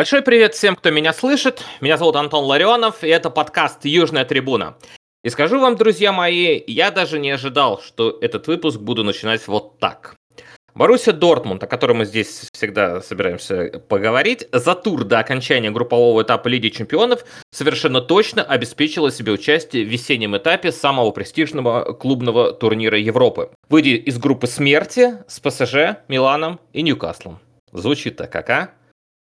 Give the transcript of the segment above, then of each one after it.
Большой привет всем, кто меня слышит. Меня зовут Антон Ларионов, и это подкаст «Южная трибуна». И скажу вам, друзья мои, я даже не ожидал, что этот выпуск буду начинать вот так. Боруссия Дортмунд, о котором мы здесь всегда собираемся поговорить, за тур до окончания группового этапа Лиги Чемпионов совершенно точно обеспечила себе участие в весеннем этапе самого престижного клубного турнира Европы, выйдя из группы смерти с ПСЖ, Миланом и Ньюкаслом. Звучит-то как, а?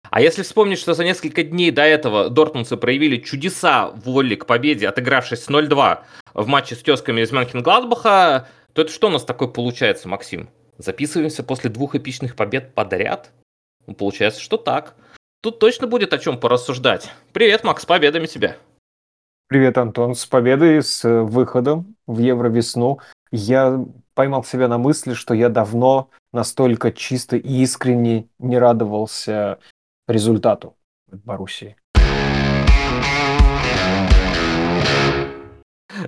А если вспомнить, что за несколько дней до этого дортмундцы проявили чудеса воли к победе, отыгравшись с 0-2 в матче с тезками из Мюнхен-Гладбаха, то это что у нас такое получается, Максим? Записываемся после двух эпичных побед подряд? Ну, получается, что так. Тут точно будет о чем порассуждать. Привет, Макс, с победами тебя. Привет, Антон, с победой, с э, выходом в Евровесну. Я поймал себя на мысли, что я давно настолько чисто и искренне не радовался результату Боруссии.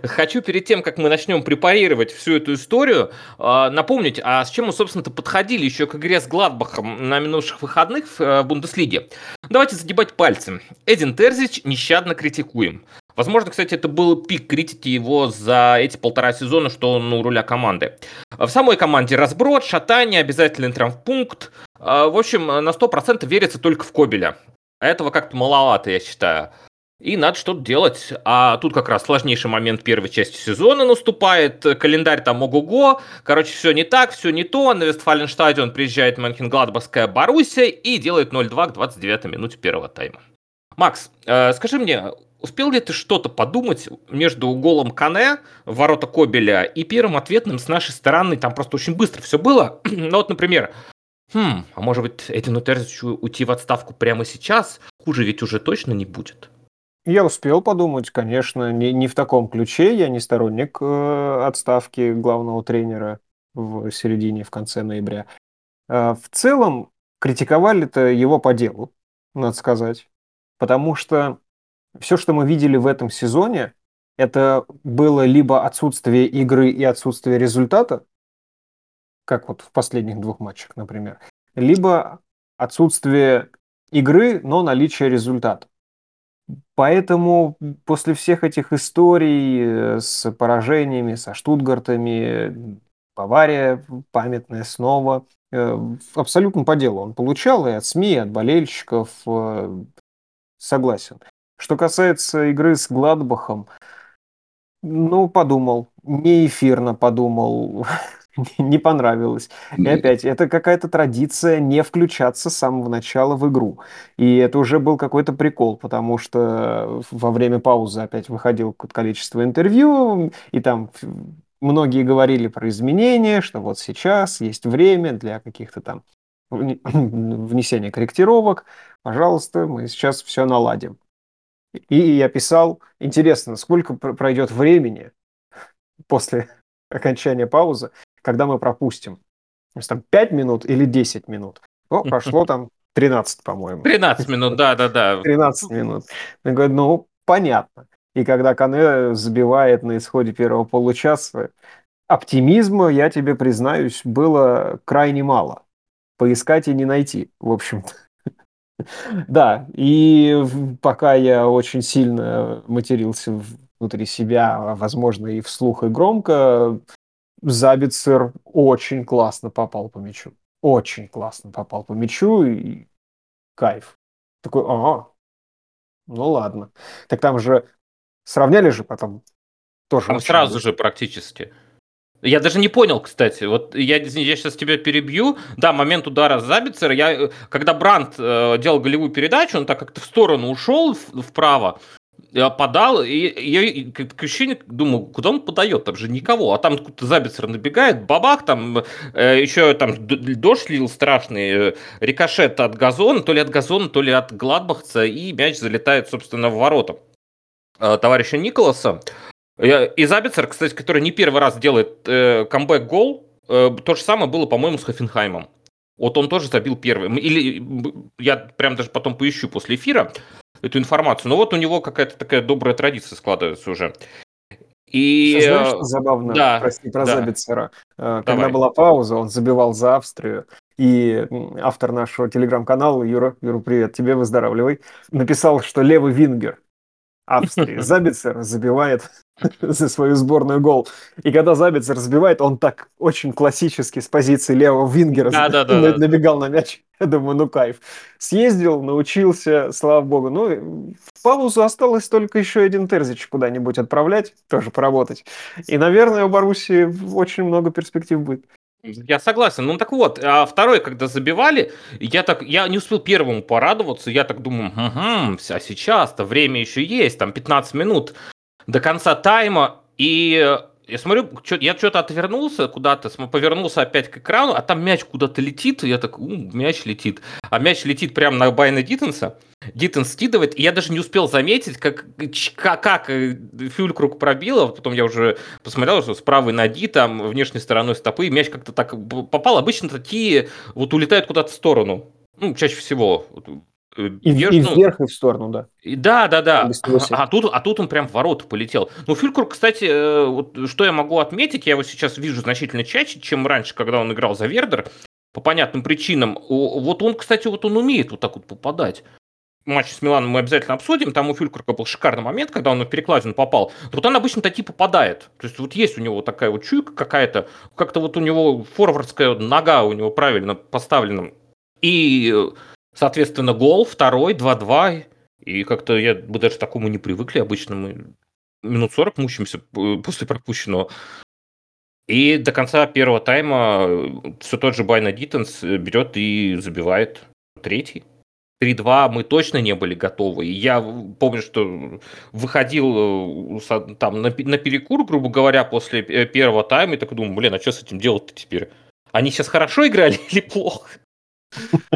Хочу перед тем, как мы начнем препарировать всю эту историю, а, напомнить, а с чем мы, собственно-то, подходили еще к игре с Гладбахом на минувших выходных в э, Бундеслиге. Давайте загибать пальцы. Эдин Терзич нещадно критикуем. Возможно, кстати, это был пик критики его за эти полтора сезона, что он у руля команды. В самой команде разброд, шатание, обязательный травмпункт. А, в общем, на 100% верится только в Кобеля. Этого как-то маловато, я считаю. И надо что-то делать. А тут как раз сложнейший момент первой части сезона наступает. Календарь там ого-го. Короче, все не так, все не то. На Вестфаленштадион приезжает Манхенгладбахская Боруссия и делает 0-2 к 29 минуте первого тайма. Макс, э, скажи мне, успел ли ты что-то подумать между голом Кане, ворота Кобеля, и первым ответным с нашей стороны? Там просто очень быстро все было. ну вот, например, Хм, а может быть, Эдину Терзичу уйти в отставку прямо сейчас? Хуже ведь уже точно не будет. Я успел подумать, конечно, не, не в таком ключе. Я не сторонник э, отставки главного тренера в середине, в конце ноября. Э, в целом, критиковали-то его по делу, надо сказать. Потому что все, что мы видели в этом сезоне, это было либо отсутствие игры и отсутствие результата, как вот в последних двух матчах, например, либо отсутствие игры, но наличие результата. Поэтому после всех этих историй э, с поражениями, со Штутгартами, Бавария памятная снова, э, абсолютно по делу он получал и от СМИ, и от болельщиков, э, согласен. Что касается игры с Гладбахом, ну, подумал, не эфирно подумал, не понравилось. И опять, это какая-то традиция не включаться с самого начала в игру. И это уже был какой-то прикол, потому что во время паузы опять выходил количество интервью, и там многие говорили про изменения, что вот сейчас есть время для каких-то там внесения корректировок. Пожалуйста, мы сейчас все наладим. И я писал, интересно, сколько пройдет времени после окончания паузы, когда мы пропустим. То есть там 5 минут или 10 минут. Ну, прошло там 13, по-моему. 13 минут, да-да-да. 13 минут. Я говорю, ну, понятно. И когда Кане забивает на исходе первого получаса, оптимизма, я тебе признаюсь, было крайне мало. Поискать и не найти, в общем-то. Да, и пока я очень сильно матерился внутри себя, а, возможно, и вслух, и громко, Забицер очень классно попал по мячу. Очень классно попал по мячу и кайф. Такой, ага, ну ладно. Так там же сравняли же потом тоже. Там сразу же практически. Я даже не понял, кстати. Вот я, я сейчас тебя перебью. Да, момент удара Забицера. Я, когда Бранд э, делал голевую передачу, он так как-то в сторону ушел вправо подал, и я как ощущение, думаю, куда он подает, там же никого, а там кто-то Забицер набегает, бабах, там э, еще там дождь лил страшный, э, рикошет от газона, то ли от газона, то ли от Гладбахца, и мяч залетает, собственно, в ворота э, товарища Николаса. И Забицер, кстати, который не первый раз делает э, камбэк-гол, э, то же самое было, по-моему, с Хофенхаймом. Вот он тоже забил первый. Или я прям даже потом поищу после эфира эту информацию. Но вот у него какая-то такая добрая традиция складывается уже. И Еще знаешь, э, что забавно, да, прости, про да, Забицера? Э, Когда давай. была пауза, он забивал за Австрию, и автор нашего телеграм-канала, Юра, Юра, привет, тебе выздоравливай, написал, что левый вингер Австрии Забицер забивает за свою сборную гол. И когда Забицер забивает, он так очень классически с позиции левого вингера Да, да, да, на- да. набегал на мяч. Я думаю, ну кайф. Съездил, научился, слава богу. Ну, в паузу осталось только еще один Терзич куда-нибудь отправлять, тоже поработать. И, наверное, у Баруси очень много перспектив будет. Я согласен. Ну так вот, а второй, когда забивали, я так, я не успел первому порадоваться, я так думаю, угу, а сейчас-то время еще есть, там 15 минут до конца тайма, и я смотрю, чё- я что-то отвернулся куда-то, повернулся опять к экрану, а там мяч куда-то летит, я так, «У, мяч летит. А мяч летит прямо на Байна Диттенса, Диттенс скидывает, и я даже не успел заметить, как, как, как э, Фюлькруг пробила, потом я уже посмотрел, что с правой ноги, там, внешней стороной стопы, мяч как-то так попал. Обычно такие вот улетают куда-то в сторону. Ну, чаще всего. Э, И, вверх, и ну, вверх, и в сторону, да. и Да, да, да. Трусов. А тут, а тут он прям в ворота полетел. Ну, Фюлькруг, кстати, э, вот что я могу отметить, я его сейчас вижу значительно чаще, чем раньше, когда он играл за Вердер, по понятным причинам. Вот он, кстати, вот он умеет вот так вот попадать. Матч с Миланом мы обязательно обсудим. Там у Фюлькруга был шикарный момент, когда он в перекладину попал. Вот он обычно такие попадает. То есть вот есть у него такая вот чуйка какая-то. Как-то вот у него форвардская нога у него правильно поставлена. И, э, соответственно, гол второй, 2-2. И как-то я бы даже к такому не привыкли. Обычно мы минут 40 мучимся э, после пропущенного. И до конца первого тайма все тот же Байна Диттенс э, берет и забивает третий. 3-2 мы точно не были готовы. И я помню, что выходил э, там на, пе- на перекур, грубо говоря, после первого тайма, и так думаю, блин, а что с этим делать-то теперь? Они сейчас хорошо играли или плохо?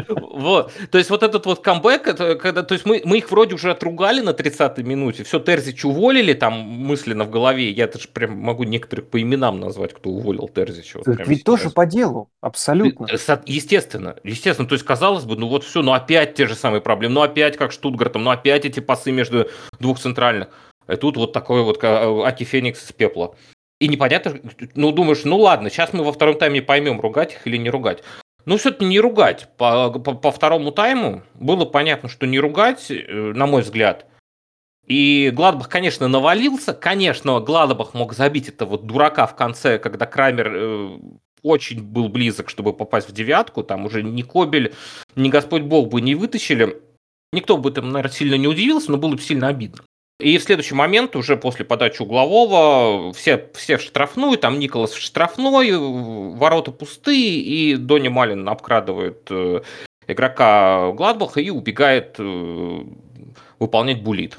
Вот. То есть вот этот вот камбэк, это когда, то есть мы, мы их вроде уже отругали на 30-й минуте, все, Терзич уволили там мысленно в голове, я даже прям могу некоторых по именам назвать, кто уволил Терзича. вот ведь тоже сейчас. по делу, абсолютно. Э, Естественно, естественно, то есть казалось бы, ну вот все, ну опять те же самые проблемы, ну опять как Штутгартом, ну опять эти пасы между двух центральных. И тут вот такой вот ка- Аки Феникс из пепла. И непонятно, ну думаешь, ну ладно, сейчас мы во втором тайме поймем, ругать их или не ругать. Ну, все-таки не ругать. По, по, по второму тайму было понятно, что не ругать, э, на мой взгляд. И Гладбах, конечно, навалился. Конечно, Гладбах мог забить это вот дурака в конце, когда Крамер э, очень был близок, чтобы попасть в девятку. Там уже ни Кобель, ни Господь Бог бы не вытащили. Никто бы там, наверное, сильно не удивился, но было бы сильно обидно. И в следующий момент, уже после подачи углового, все, все в штрафную, там Николас в штрафной, ворота пустые, и Дони Малин обкрадывает э, игрока Гладбаха и убегает э, выполнять булит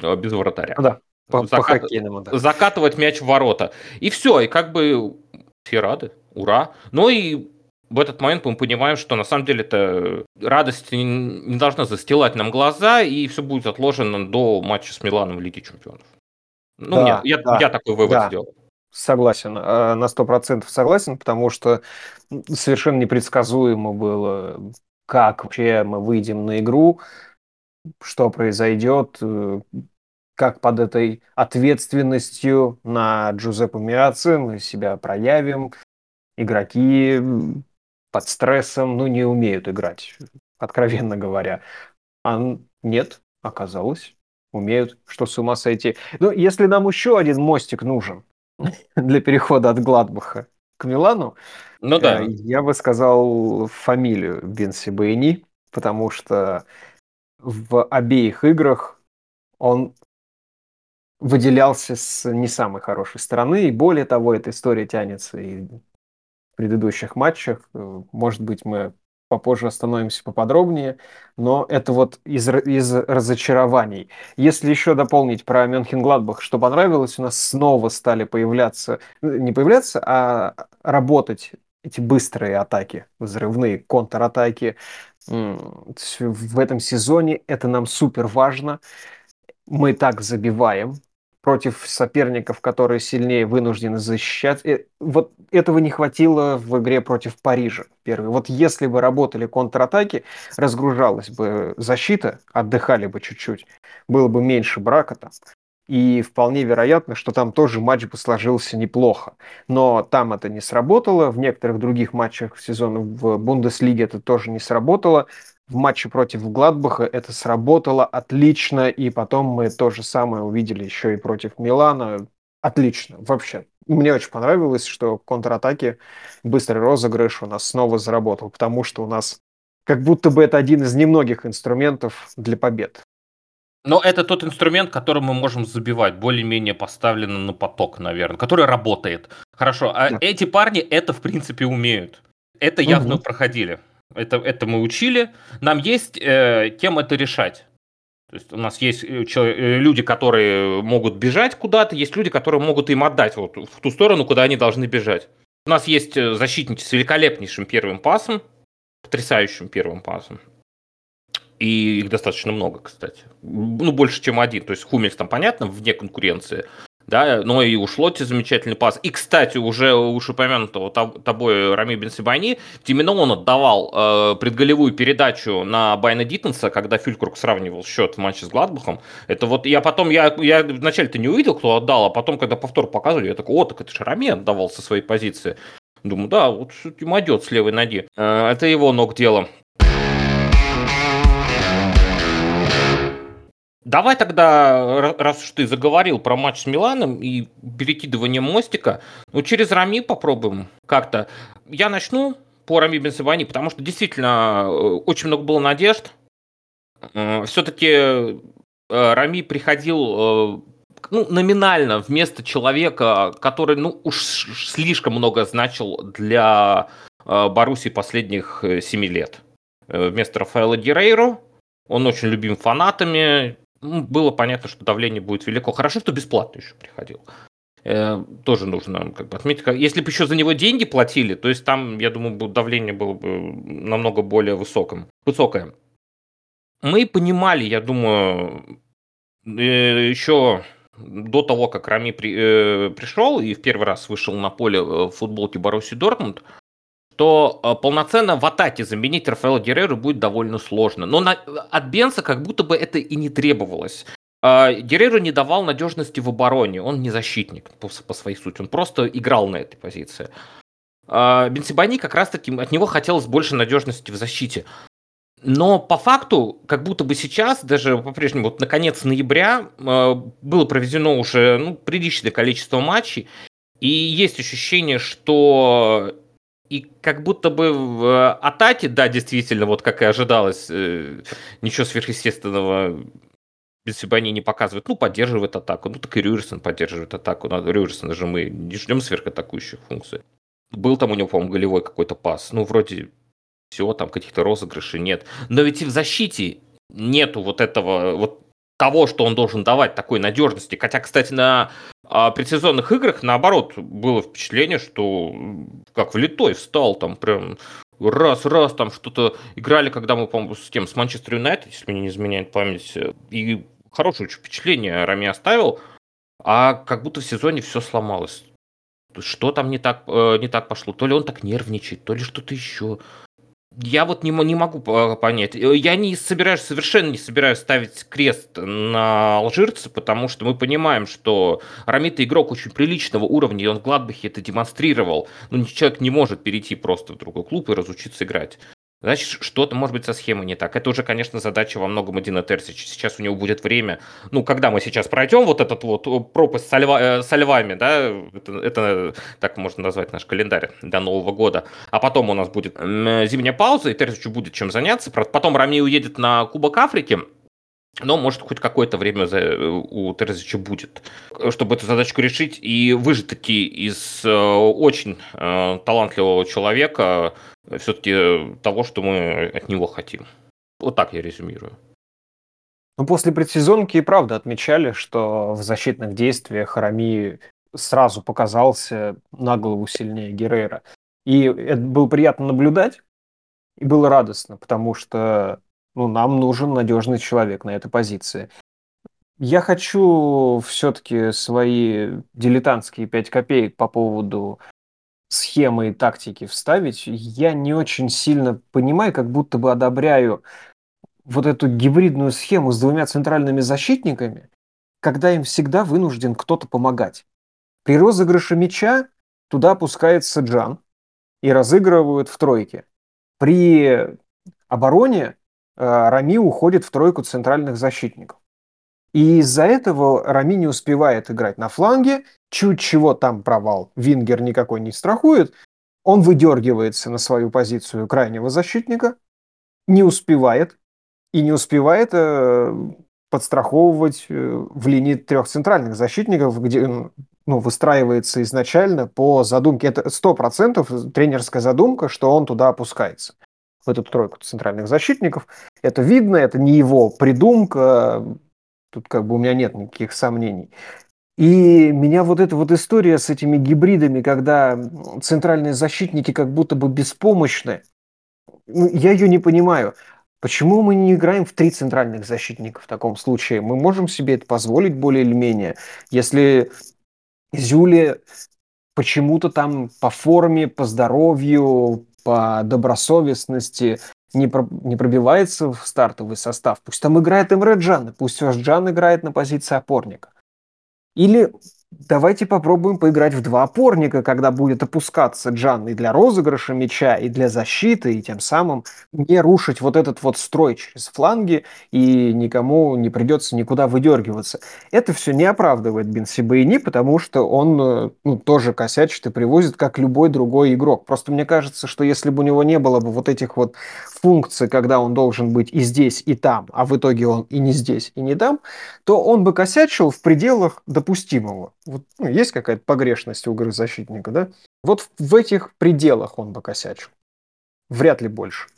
э, без вратаря. Ну да, по, по Закат- хоккейному, да. закатывать мяч в ворота. И все, и как бы все рады, ура. Но и в этот момент мы понимаем, что на самом деле это радость не- должна застилать нам глаза, и все будет отложено до матча с Миланом в Лиге Чемпионов. Ну, Да, нет, я, да, я такой вывод да. сделал. Согласен, э, на сто процентов согласен, потому что совершенно непредсказуемо было, как вообще мы выйдем на игру, что произойдет, э, как под этой ответственностью на Джузеппе Миаци мы себя проявим. Игроки под стрессом, ну, не умеют играть, откровенно говоря. А нет, оказалось, умеют, что с ума сойти. Ну, если нам еще один мостик нужен для перехода от Гладбаха к Милану, Ну да. э, я бы сказал фамилию Бенси Бейни, потому что в обеих играх он выделялся с не самой хорошей стороны, и более того, эта история тянется и предыдущих матчах. Может быть, мы попозже остановимся поподробнее, но это вот из, из разочарований. Если еще дополнить про Мюнхен-Гладбах, что понравилось, у нас снова стали появляться, э, не появляться, а работать эти быстрые атаки, взрывные контратаки. В этом сезоне это нам супер важно. Мы так забиваем против соперников, которые сильнее вынуждены защищать. Э, Вот этого не хватило в игре против Парижа. Первый. Вот если бы работали контратаки, разгружалась бы защита, отдыхали бы чуть-чуть, было бы меньше брака там. и вполне вероятно, что там тоже матч бы сложился неплохо. Но там это не сработало, в некоторых других матчах сезона в Бундеслиге это тоже не сработало. В матче против Гладбаха это сработало отлично, и потом мы то же самое увидели еще и против Милана. Отлично, вообще. Мне очень понравилось, что в контратаке быстрый розыгрыш у нас снова заработал, потому что у нас как будто бы это один из немногих инструментов для побед. Но это тот инструмент, которым мы можем забивать, более-менее поставлено на поток, наверное, который работает. Хорошо, а да. эти парни это, в принципе, умеют. Это явно угу. проходили. Это, это мы учили. Нам есть э, кем это решать. То есть у нас есть э, э, люди, которые могут бежать куда-то, есть люди, которые могут им отдать вот в ту сторону, куда они должны бежать. У нас есть э, защитники с великолепнейшим первым пасом, потрясающим первым пасом. И их достаточно много, кстати. Ну, больше, чем один. То есть Хумельс там, понятно, вне конкуренции. Да, но и у Шлотти замечательный пас. И, кстати, уже уж упомянутого тобой Рами Бенсибани, именно он отдавал э, предголевую передачу на Байна Диттенса, когда Фюлькрук сравнивал счет в матче с Гладбахом. Это вот я потом, я, я вначале-то не увидел, кто отдал, а потом, когда повтор показывали, я такой, о, так это же Рами отдавал со своей позиции. Думаю, да, вот ему идет с левой ноги. Э, это его ног дело. Давай тогда, раз уж ты заговорил про матч с Миланом и перекидывание мостика, ну через Рами попробуем как-то. Я начну по Рами Бенсабани, потому что действительно э, очень много было надежд. Э, Все-таки э, Рами приходил ну, номинально вместо человека, который ну, уж слишком много значил для Баруси последних семи лет. Вместо Рафаэла Герейро, он очень любим фанатами, ну, было понятно, что давление будет велико. Хорошо, что бесплатно еще приходил. Э, тоже нужно как бы отметить. Если бы еще за него деньги платили, то есть там, я думаю, давление было бы намного более высоким, высокое. Мы понимали, я думаю, э, еще до того, как Рами при, э, пришел и в первый раз вышел на поле в футболке Баруси Дортмунд, что э, полноценно в атаке заменить Рафаэла Герреру будет довольно сложно. Но на, от Бенса как будто бы это и не требовалось. Э, Герреру не давал надежности в обороне, он не защитник по, по своей сути, он просто играл на этой позиции. Э, Бенсибани как раз-таки, от него хотелось больше надежности в защите. Но по факту, как будто бы сейчас, даже по-прежнему, вот на конец ноября э, было проведено уже ну, приличное количество матчей, и есть ощущение, что и как будто бы в э, атаке, да, действительно, вот как и ожидалось, э, ничего сверхъестественного Бенсибани не показывает. Ну, поддерживает атаку. Ну, так и Рюрсон поддерживает атаку. На Рюрсона же мы не ждем сверхатакующих функций. Был там у него, по-моему, голевой какой-то пас. Ну, вроде все, там каких-то розыгрышей нет. Но ведь и в защите нету вот этого, вот того, что он должен давать, такой надежности. Хотя, кстати, на а предсезонных играх, наоборот, было впечатление, что как влитой встал, там прям раз-раз там что-то играли, когда мы, по-моему, с тем, с Манчестер Юнайтед, если мне не изменяет память, и хорошее очень впечатление Рами оставил, а как будто в сезоне все сломалось. Что там не так, э, не так пошло? То ли он так нервничает, то ли что-то еще. Я вот не, не могу понять. Э, я не собираюсь, совершенно не собираюсь ставить крест на Алжирца, потому что мы понимаем, что Рамита игрок очень приличного уровня, и он в Гладбахе это демонстрировал. Но человек не может перейти просто в другой клуб и разучиться играть. Значит, что-то может быть со схемой не так. Это уже, конечно, задача во многом Эдина Терсича. Сейчас у него будет время, ну, когда мы сейчас пройдем вот этот вот пропасть со, льва, э, со львами, да, это, это так можно назвать наш календарь до Нового года, а потом у нас будет зимняя пауза, и Терсичу будет чем заняться. Потом Рами уедет на Кубок Африки, но, может, хоть какое-то время у Терзича будет, чтобы эту задачку решить и выжить таки из э, очень э, талантливого человека все-таки того, что мы от него хотим. Вот так я резюмирую. Ну, после предсезонки и правда отмечали, что в защитных действиях Харами сразу показался на голову сильнее Геррера. И это было приятно наблюдать, и было радостно, потому что ну, нам нужен надежный человек на этой позиции. Я хочу все-таки свои дилетантские 5 копеек по поводу схемы и тактики вставить, я не очень сильно понимаю, как будто бы одобряю вот эту гибридную схему с двумя центральными защитниками когда им всегда вынужден кто-то помогать. При розыгрыше мяча туда опускается Джан и разыгрывают в тройке. При обороне э, Рами уходит в тройку центральных защитников. И из-за этого Рами не успевает играть на фланге, чуть чего там провал, Вингер никакой не страхует, он выдергивается на свою позицию крайнего защитника, не успевает, и не успевает э, подстраховывать э, в линии трех центральных защитников, где ну, выстраивается изначально по задумке. Это сто процентов тренерская задумка, что он туда опускается, в эту тройку центральных защитников. Это видно, это не его придумка, тут как бы у меня нет никаких сомнений. И меня вот эта вот история с этими гибридами, когда центральные защитники как будто бы беспомощны, ну, я ее не понимаю. Почему мы не играем в три центральных защитника в таком случае? Мы можем себе это позволить более или менее. Если Зюле почему-то там по форме, по здоровью, по добросовестности не, про, не пробивается в стартовый состав, пусть там играет Эмре Джан, пусть Джан играет на позиции опорника. Или давайте попробуем поиграть в два опорника, когда будет опускаться Джан и для розыгрыша мяча, и для защиты, и тем самым не рушить вот этот вот строй через фланги, и никому не придется никуда выдергиваться. Это все не оправдывает Бенсибаини, потому что он э, ну, тоже косячит и привозит, как любой другой игрок. Просто мне кажется, что если бы у него не было бы вот этих вот функций, когда он должен быть и здесь, и там, а в итоге он и не здесь, и не там, то он бы косячил в пределах допустимого вот, ну, есть какая-то погрешность у игры защитника, да? Вот в этих пределах он бы косячил. Вряд ли больше.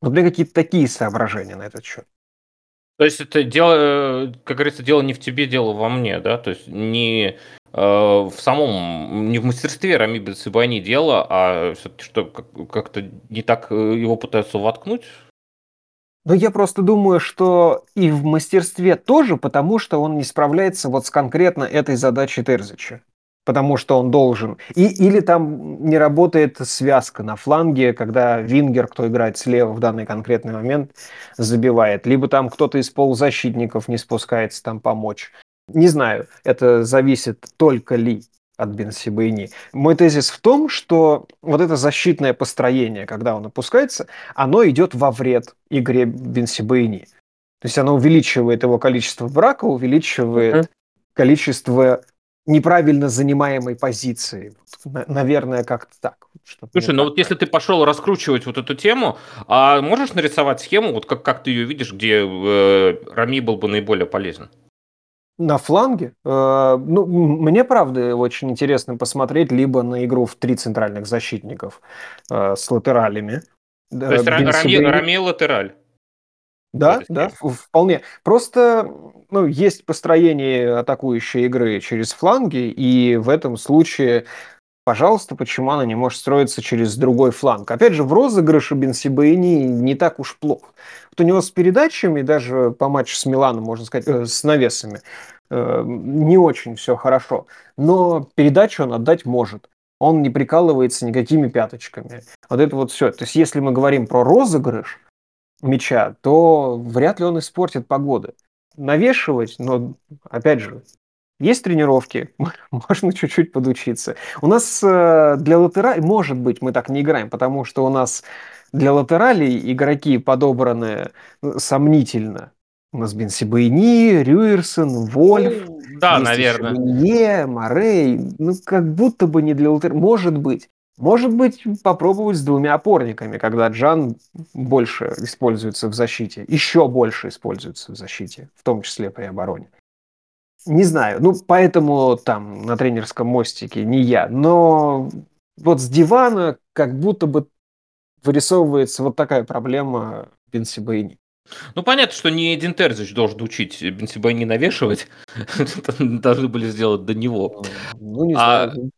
У меня какие-то такие соображения на этот счет. То есть это дело, э, как говорится, дело не в тебе, дело во мне, да? То есть не э, в самом, не в мастерстве Рами Бенцебани дело, а все-таки что, как-то не так э, его пытаются воткнуть? Но я просто думаю, что и в мастерстве тоже, потому что он не справляется вот с конкретно этой задачей Терзича. Потому что он должен. И, или там не работает связка на фланге, когда Вингер, кто играет слева в данный конкретный момент, забивает. Либо там кто-то из полузащитников не спускается там помочь. Не знаю, это зависит только ли от Бенсибейни. Мой тезис в том, что вот это защитное построение, когда он опускается, оно идет во вред игре Бенсибейни. То есть оно увеличивает его количество брака, увеличивает uh-huh. количество неправильно занимаемой позиции. Наверное, как-то так. Слушай, ну вот если ты пошел раскручивать вот эту тему, а можешь нарисовать схему, вот как, как ты ее видишь, где э, Рами был бы наиболее полезен? На фланге? Э, ну, мне, правда, очень интересно посмотреть либо на игру в три центральных защитников э, с латералями. То есть Рами, Рами латераль? Да, да, вполне. Просто ну, есть построение атакующей игры через фланги, и в этом случае Пожалуйста, почему она не может строиться через другой фланг? Опять же, в розыгрыше Бенсибаини не так уж плохо. Вот у него с передачами, даже по матчу с Миланом, можно сказать, э, с навесами, э, не очень все хорошо. Но передачу он отдать может. Он не прикалывается никакими пяточками. Вот это вот все. То есть, если мы говорим про розыгрыш мяча, то вряд ли он испортит погоды. Навешивать, но, опять же, есть тренировки, можно чуть-чуть подучиться. У нас э, для латерали, может быть, мы так не играем, потому что у нас для латералей игроки подобраны э, сомнительно. У нас Бенсибайни, Рюерсон, Вольф, ну, да, наверное. Шабинье, Морей. Ну, как будто бы не для латер... Может быть. Может быть, попробовать с двумя опорниками, когда Джан больше используется в защите, еще больше используется в защите, в том числе при обороне. Не знаю, ну поэтому там на тренерском мостике не я, но вот с дивана как будто бы вырисовывается вот такая проблема Бенсибайни. Ну, понятно, что не Эдин Терзич должен учить Бенсибайни навешивать. Должны были сделать до него. Ну, не а... знаю.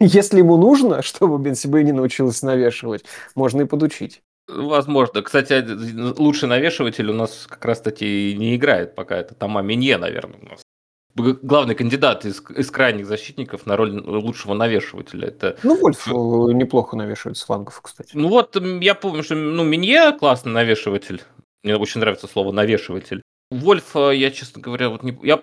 Если ему нужно, чтобы Бенсибайни научилась навешивать, можно и подучить. Возможно. Кстати, лучший навешиватель у нас как раз-таки не играет пока. Это Тома Минье, наверное, у нас главный кандидат из, из крайних защитников на роль лучшего навешивателя. Это... Ну, Вольф неплохо навешивает с флангов, кстати. Ну вот, я помню, что ну, Минье классный навешиватель. Мне очень нравится слово навешиватель. Вольф, э, я, честно говоря, вот не... Я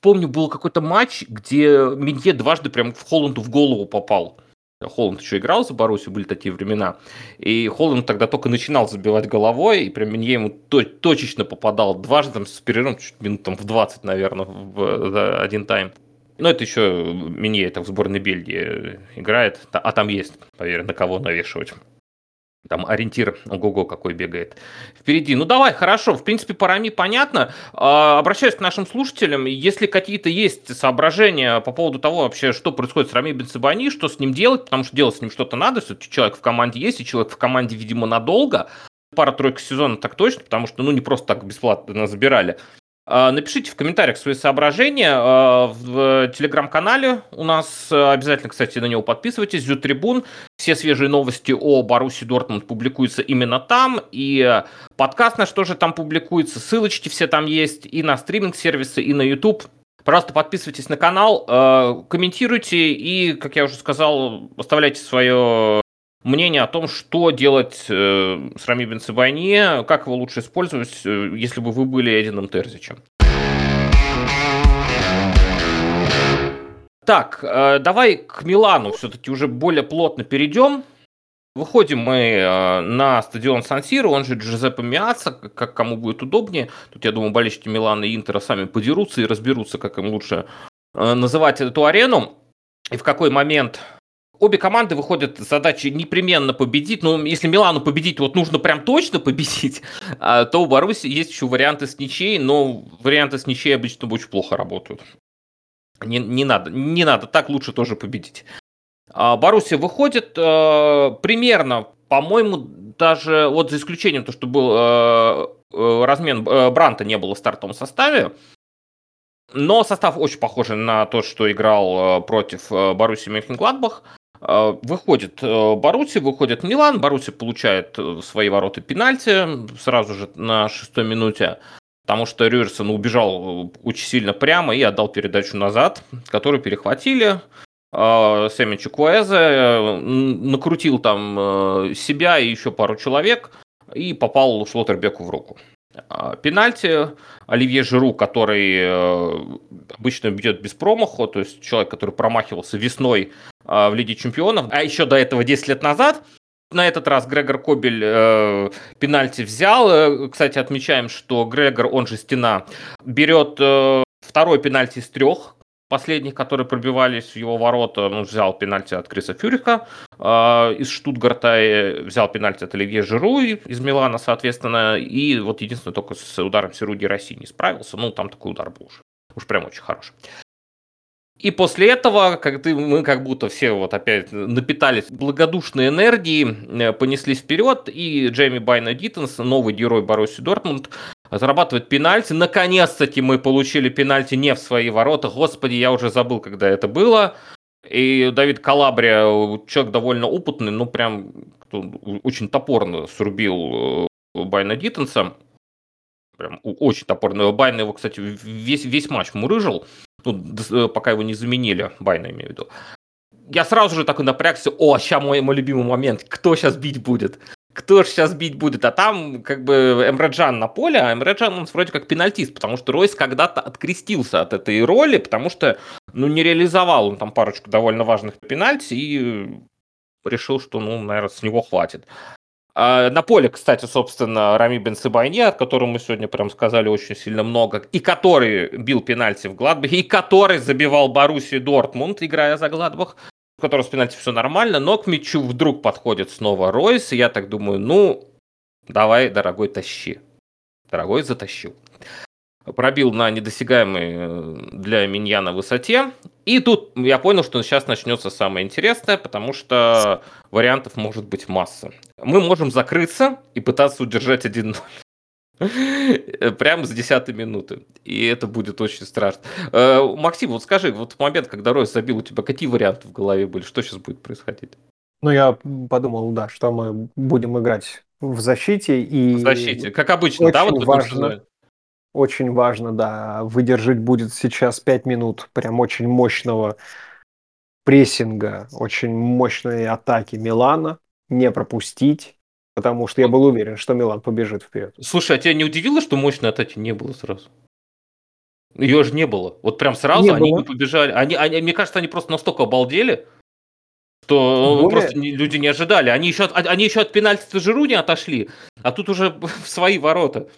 помню, был какой-то матч, где Минье дважды прям в Холланду в голову попал. Холланд еще играл за Боруссию, были такие времена. И Холланд тогда только начинал забивать головой, и прям Минье ему точечно попадал дважды, там, с перерывом чуть минут там, в 20, наверное, в, за один тайм. Но это еще Минье, это в сборной Бельгии играет, а там есть, поверь, на кого навешивать. Там ориентир, ого-го, какой бегает впереди. Ну давай, хорошо, в принципе, по Рами понятно. А, обращаюсь к нашим слушателям. Если какие-то есть соображения по поводу того вообще, что происходит с Рами Бенцебани, что с ним делать, потому что делать с ним что-то надо, все-таки человек в команде есть, и человек в команде, видимо, надолго. Пара-тройка сезона так точно, потому что, ну, не просто так бесплатно забирали. А, напишите в комментариях свои соображения а, в телеграм-канале. У нас обязательно, кстати, на него подписывайтесь. Зю Трибун. Все свежие новости о Баруси Дортмунд публикуются именно там. И подкаст наш тоже там публикуется. Ссылочки все там есть. И на стриминг-сервисы, и на YouTube. Пожалуйста, подписывайтесь на канал, а, комментируйте и, как я уже сказал, оставляйте свое мнение о том, что делать э, с Рами Бенцебайне, как его лучше использовать, э, если бы вы были Эдином Терзичем. Так, э, давай к Милану все-таки уже более плотно перейдем. Выходим мы на стадион Сан-Сиро, он же Джузеппе Миаца, как кому будет удобнее. Тут, я думаю, болельщики Милана и Интера сами подерутся и разберутся, как им лучше называть эту арену. И в какой момент обе команды выходят с задачей непременно победить. Но если Милану победить, вот нужно прям точно победить, а, то у Баруси есть еще варианты с ничьей, но варианты с ничьей обычно очень плохо работают. Не, не надо, не надо, так лучше тоже победить. А, Боруссия выходит э, примерно, по-моему, даже вот за исключением то, что был размен Бранта не было в стартовом составе, но состав очень похож на то, что играл против Боруссии Мюнхен-Гладбах. Э, выходит э, Баруси, выходит Милан, Баруси получает э, свои ворота пенальти сразу же на шестой минуте, потому что Рюерсон убежал очень сильно прямо и отдал передачу назад, которую перехватили. Сэмми Чукуэзе накрутил там себя и еще пару человек и попал Шлоттербеку в руку. Пенальти Оливье Жиру, который обычно бьет без промаха, то есть человек, который промахивался весной а, в Лиге Чемпионов. А еще до этого 10 лет назад на этот раз Грегор Кобель э, пенальти взял. Э, кстати, отмечаем, что Грегор, он же Стена, берет э, второй пенальти из трех последних, которые пробивались в его ворота. Он взял пенальти от Криса Фюриха э, из Штутгарта, и взял пенальти от Оливье Жиру из Милана, соответственно. И вот единственное, только с ударом Сируди России не справился. Ну, там такой удар был уже. Уж прям очень хороший. И после этого, как ты, мы как будто все вот опять напитались благодушной энергией, э, понеслись вперед, и Джейми Байно-Гиттенс, новый герой Боруссии Дортмунд, зарабатывает пенальти. Наконец-таки мы получили пенальти не в свои ворота. Господи, я уже забыл, когда это было. И Давиде Калабрия, человек довольно опытный, ну прям очень топорно срубил э, Байно-Гиттенса. Прям очень топорно. Байно его, кстати, весь, весь матч мурыжил ну, э, пока его не заменили, Байно имею в виду. Я сразу же такой напрягся, о, сейчас мой, мой любимый момент, кто сейчас бить будет? Кто же сейчас бить будет? А там как бы Эмреджан на поле, а Эмреджан он вроде как пенальтист, потому что Ройс когда-то открестился от этой роли, потому что ну, не реализовал он там парочку довольно важных пенальти и решил, что, ну, наверное, с него хватит. А, на поле, кстати, собственно, Рами Бенцебайне, о котором мы сегодня прям сказали очень сильно много, и который бил пенальти в Гладбахе, и который забивал Баруси Дортмунд, играя за Гладбах, у которого с пенальти все нормально, но к мячу вдруг подходит снова Ройс, и я так думаю, ну, давай, дорогой, тащи. Дорогой, затащил пробил на недосягаемой э, для Миньяна высоте. И тут я понял, что сейчас начнется самое интересное, потому что вариантов может быть масса. Мы можем закрыться и пытаться удержать 1-0. Прямо с 10 минуты. И это будет очень страшно. Э, Максим, вот скажи, вот в момент, когда Ройс забил, у тебя какие варианты в голове были? Что сейчас будет происходить? Ну, я подумал, да, что мы будем играть в защите. И в защите, как обычно, да, вот важно, очень важно, да, выдержать будет сейчас 5 минут прям очень мощного прессинга, очень мощной атаки Милана, не пропустить, потому что я был уверен, что Милан побежит вперед. Слушай, а тебя не удивило, что мощной атаки не было сразу? Ее же не было. Вот прям сразу Не они было. побежали. Они, они, мне кажется, они просто настолько обалдели, что ну, Более- просто не- люди не ожидали. Они еще, от, они еще от пенальти Жиру не отошли, а тут уже в свои ворота.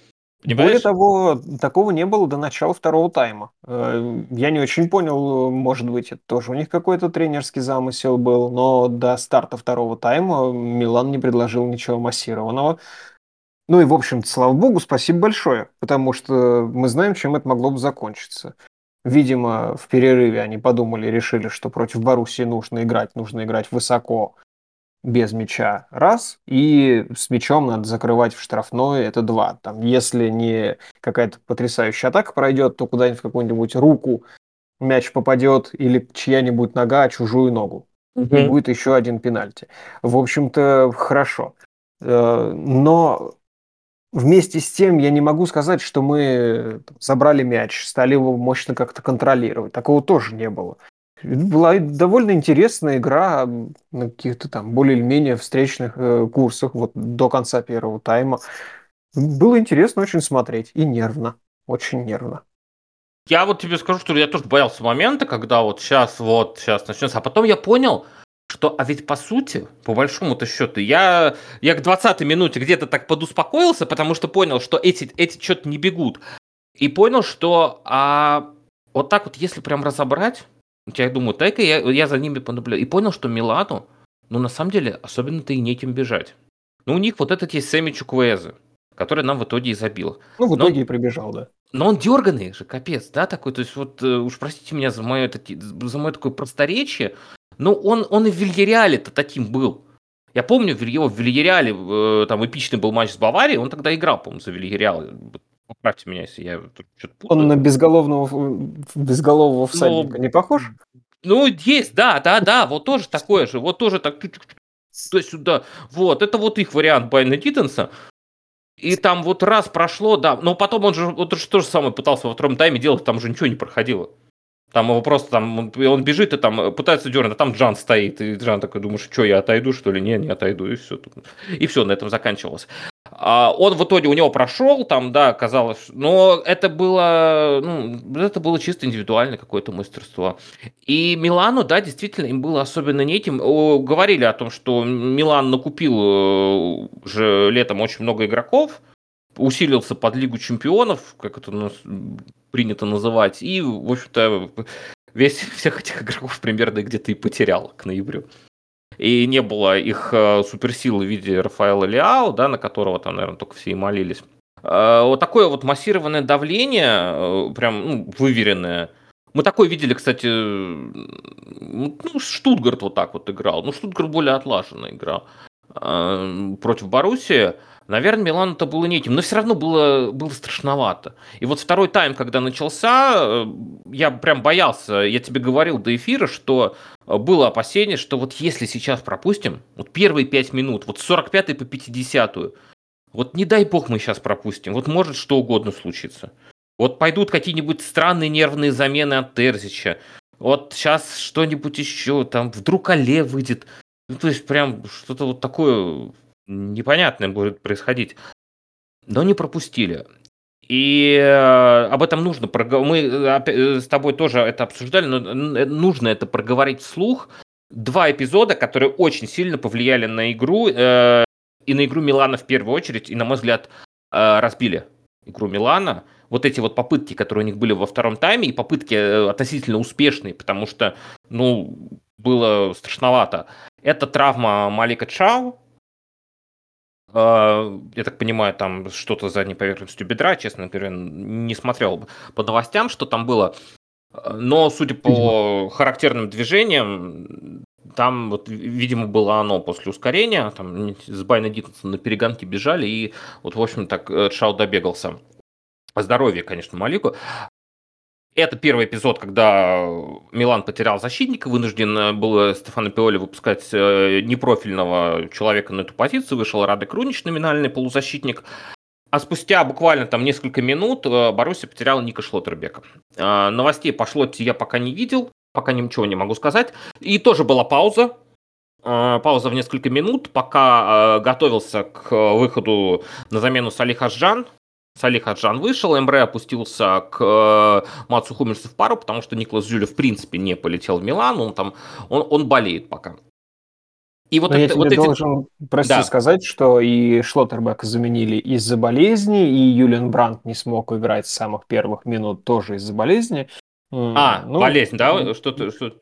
Более Понимаешь? того, такого не было до начала второго тайма. Э, Я не очень понял, может быть, это тоже у них какой-то тренерский замысел был, но до старта второго тайма Милан не предложил ничего массированного. Ну и, в общем-то, слава богу, спасибо большое, потому что мы знаем, чем это могло бы закончиться. Видимо, в перерыве они подумали, решили, что против Боруссии нужно играть, нужно играть высоко, без мяча, раз, и с мячом надо закрывать в штрафной, это два. Там, если не какая-то потрясающая атака пройдет, то куда-нибудь в какую-нибудь руку мяч попадет или чья-нибудь нога чужую ногу. И Мгм. будет еще один пенальти. В общем-то, хорошо. Э, Но вместе с тем я не могу сказать, что мы забрали мяч, стали его мощно как-то контролировать. Такого тоже не было. Была довольно интересная игра на каких-то там более или менее встречных э, курсах вот до конца первого тайма. Было интересно очень смотреть и нервно, очень нервно. Я вот тебе скажу, что я тоже боялся момента, когда вот сейчас, вот сейчас начнется. А потом я понял, что, а ведь по сути, по большому-то счету, я, я к 20 минуте где-то так подуспокоился, потому что понял, что эти, эти что-то не бегут. И понял, что а, вот так вот, если прям разобрать, я думаю, и я, я за ними понаблюдаю. И понял, что Милану, ну, на самом деле, особенно-то и нечем бежать. Ну, у них вот этот есть Сэмми Чуквезе, который нам в итоге и забил. Ну, в Но- итоге и прибежал, да. Но он дерганый же, капец, да, такой. То есть, вот э, уж простите меня за мое, за мое такое просторечие, но он, он и в Вильяреале-то таким был. Я помню, в его в Вильяреале э, там эпичный был матч с Баварией, он тогда играл, по-моему, за Вильяреал. Поправьте меня, если я что-то путаю. Он на безголовного, безголового всадника не похож? Ну, есть, да, да, да, вот тоже такое же, вот тоже так туда-сюда. Вот, это вот их вариант Байна Диттенса. И там вот раз прошло, да, но потом он же вот же то же самое пытался во втором тайме делать, там уже ничего не проходило. Там его просто там, он, он бежит и там э, пытается дернуть, а там Джан стоит. И Джан такой, думаешь, что, я отойду, что ли? Не, не отойду, и все. И все, на этом заканчивалось. А он в итоге у него прошел, там, да, казалось, но это было, ну, это было чисто индивидуальное какое-то мастерство. И Милану, да, действительно, им было особенно не этим. Говорили о том, что Милан накупил э, уже летом очень много игроков, усилился под Лигу чемпионов, как это у нас принято называть, и, в общем-то, весь всех этих игроков примерно где-то и потерял к ноябрю. И не было их э, суперсилы в виде Рафаэла Лиао, да, на которого там, наверное, только все и молились. Э, вот такое вот массированное давление, э, прям ну, выверенное. Мы такое видели, кстати, ну, Штутгарт вот так вот играл. Ну, Штутгарт более отлаженно играл против Боруссии. Наверное, Милану это было не этим, но все равно было, было страшновато. И вот второй тайм, когда начался, э, я прям боялся, я тебе говорил до эфира, что э, было опасение, что вот если сейчас пропустим, вот первые пять минут, вот с 45 по 50 вот не дай бог мы сейчас пропустим, вот может что угодно случиться. Вот пойдут какие-нибудь странные нервные замены от Терзича, вот сейчас что-нибудь еще, там вдруг Але выйдет. Ну, то есть прям что-то вот такое непонятное будет происходить. Но не пропустили. И э, об этом нужно проговорить. Мы э, с тобой тоже это обсуждали, но нужно это проговорить вслух. Два эпизода, которые очень сильно повлияли на игру, э, и на игру Милана в первую очередь, и, на мой взгляд, э, разбили игру Милана. Вот эти вот попытки, которые у них были во втором тайме, и попытки э, относительно успешные, потому что, ну, было страшновато. Это травма Малика Чао, я так понимаю, там что-то за поверхностью бедра, честно говоря, не смотрел по новостям, что там было. Но, судя по характерным движениям, там, вот, видимо, было оно после ускорения. Там с Байна Диттенса на перегонки бежали, и вот, в общем, так Шау добегался. Здоровье, конечно, Малику. Это первый эпизод, когда Милан потерял защитника, вынужден был Стефано Пиоли выпускать э, непрофильного человека на эту позицию, вышел Радек Рунич, номинальный полузащитник. А спустя буквально там несколько минут Боруссия потеряла Ника Шлоттербека. Новостей пошло я пока не видел, пока ничего не могу сказать. И тоже была пауза. э, пауза в несколько минут, пока э, готовился к выходу на замену Салих Хаджан. Салих Хаджан вышел, Эмбре опустился к э, Мацу Хумельсу в пару, потому что Никлас Зюля в принципе не полетел в Милан, он там, он, он болеет пока. И вот, это, я тебе вот эти... должен, прости, да. сказать, что и Шлоттербека заменили из-за болезни, и Юлиан Брандт не смог играть с самых первых минут тоже из-за болезни. А, ну, болезнь, да? Что-то, что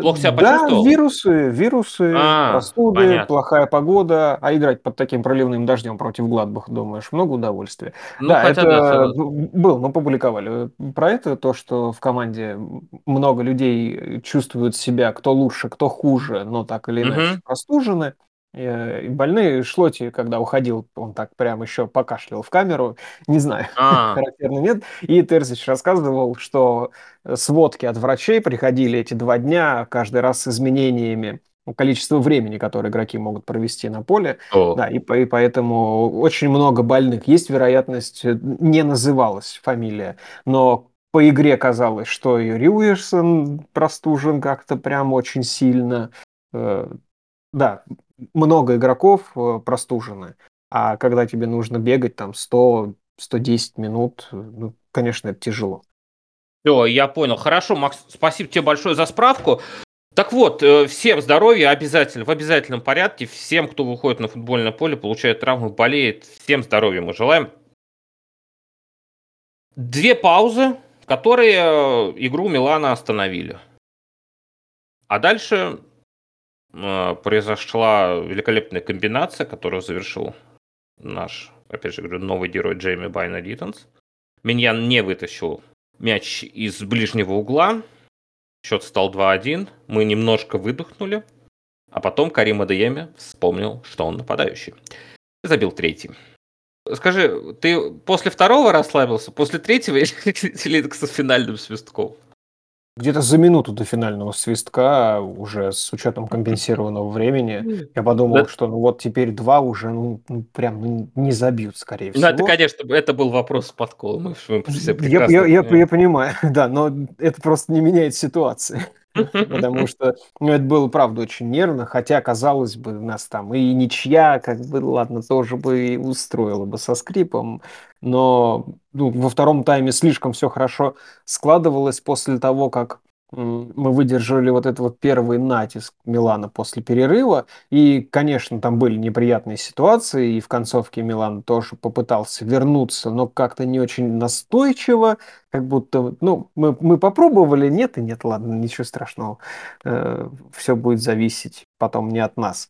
Плохо себя да, вирусы, вирусы, а, простуды, понятно. плохая погода, а играть под таким проливным дождем против Гладбаха, думаешь, много удовольствия. Ну, да, это да, был, мы публиковали про это, то, что в команде много людей чувствуют себя кто лучше, кто хуже, но так или иначе угу. простужены. Э, и больные Шлоти, когда уходил, он так прям еще покашлял в камеру, не знаю, а. характерно нет. И Терзич рассказывал, что сводки от врачей приходили эти два дня, каждый раз с изменениями количества времени, которое игроки могут провести на поле. О. Да, и, и поэтому очень много больных. Есть вероятность, э, не называлась фамилия, но по игре казалось, что и Рьюишсон простужен как-то прям очень сильно. Э, да, много игроков э, простужены, а когда тебе нужно бегать там 100-110 минут, э, ну, конечно, это тяжело. Все, я понял. Хорошо, Макс, спасибо тебе большое за справку. Так вот, э, всем здоровья обязательно, в обязательном порядке. Всем, кто выходит на футбольное поле, получает травмы, болеет, всем здоровья мы желаем. Две паузы, которые игру Милана остановили. А дальше произошла великолепная комбинация, которую завершил наш, опять же говорю, новый герой Джейми Байна Диттенс. Миньян не вытащил мяч из ближнего угла. Счет стал 2-1. Мы немножко выдохнули. А потом Карим Адееми вспомнил, что он нападающий. И забил третий. Скажи, ты после второго расслабился, после третьего или с финальным свистком? Где-то за минуту до финального свистка, уже с учетом компенсированного времени, я подумал, да. что ну вот теперь два уже ну, ну прям ну, не забьют, скорее всего. Ну, это, конечно, это был вопрос подкола. Мы, мы все я, я, я, я понимаю, да, но это просто не меняет ситуации. Потому что ну, это было, правда, очень нервно, хотя, казалось бы, нас там и ничья, как бы, ладно, тоже бы устроила бы со скрипом, но ну, во втором тайме слишком все хорошо складывалось после того, как мы выдержали вот этот вот первый натиск Милана после перерыва. И, конечно, там были неприятные ситуации, и в концовке Милан тоже попытался вернуться, но как-то не очень настойчиво, как будто, ну, мы, мы попробовали, нет и нет, ладно, ничего страшного, э, все будет зависеть потом не от нас.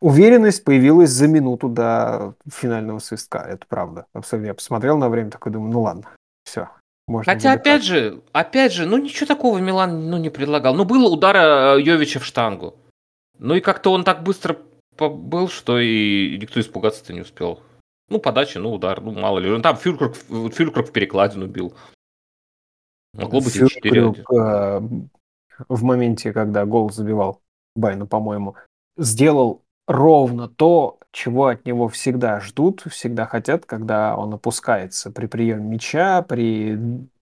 Уверенность появилась за минуту до финального свистка, это правда. Абсолютно. Я посмотрел на время, такой думаю, ну ладно, все, можно Хотя, опять же, опять же, ну ничего такого Милан ну, не предлагал. Ну, было удара э, Йовича в штангу. Ну и как-то он так быстро был, что и никто испугаться-то не успел. Ну, подача, ну, удар, ну, мало ли. Ну, там Фюлькруг, Фюлькруг в перекладину бил. Могло быть и 4 э, в моменте, когда гол забивал Байна, по-моему, сделал ровно то, чего от него всегда ждут, всегда хотят, когда он опускается при приеме мяча, при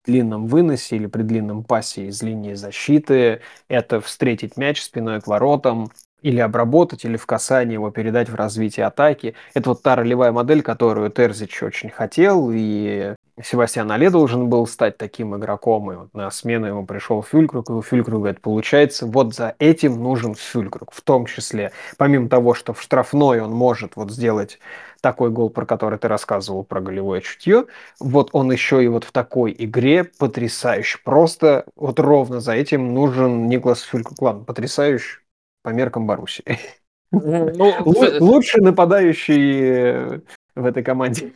длинном выносе или при длинном пасе из линии защиты. Это встретить мяч спиной к воротам, или обработать, или в касании его передать в развитие атаки. Это вот та ролевая модель, которую Терзич очень хотел, и Себастьян Але должен был стать таким игроком, и вот на смену ему пришел Фюлькруг, и Фюлькруга это получается. Вот за этим нужен Фюлькруг, в том числе. Помимо того, что в штрафной он может вот сделать такой гол, про который ты рассказывал, про голевое чутье, вот он еще и вот в такой игре потрясающий. Просто вот ровно за этим нужен Никлас Фюлькруг. Ладно, потрясающий по меркам Баруси. Ну, Лучший нападающий в этой команде.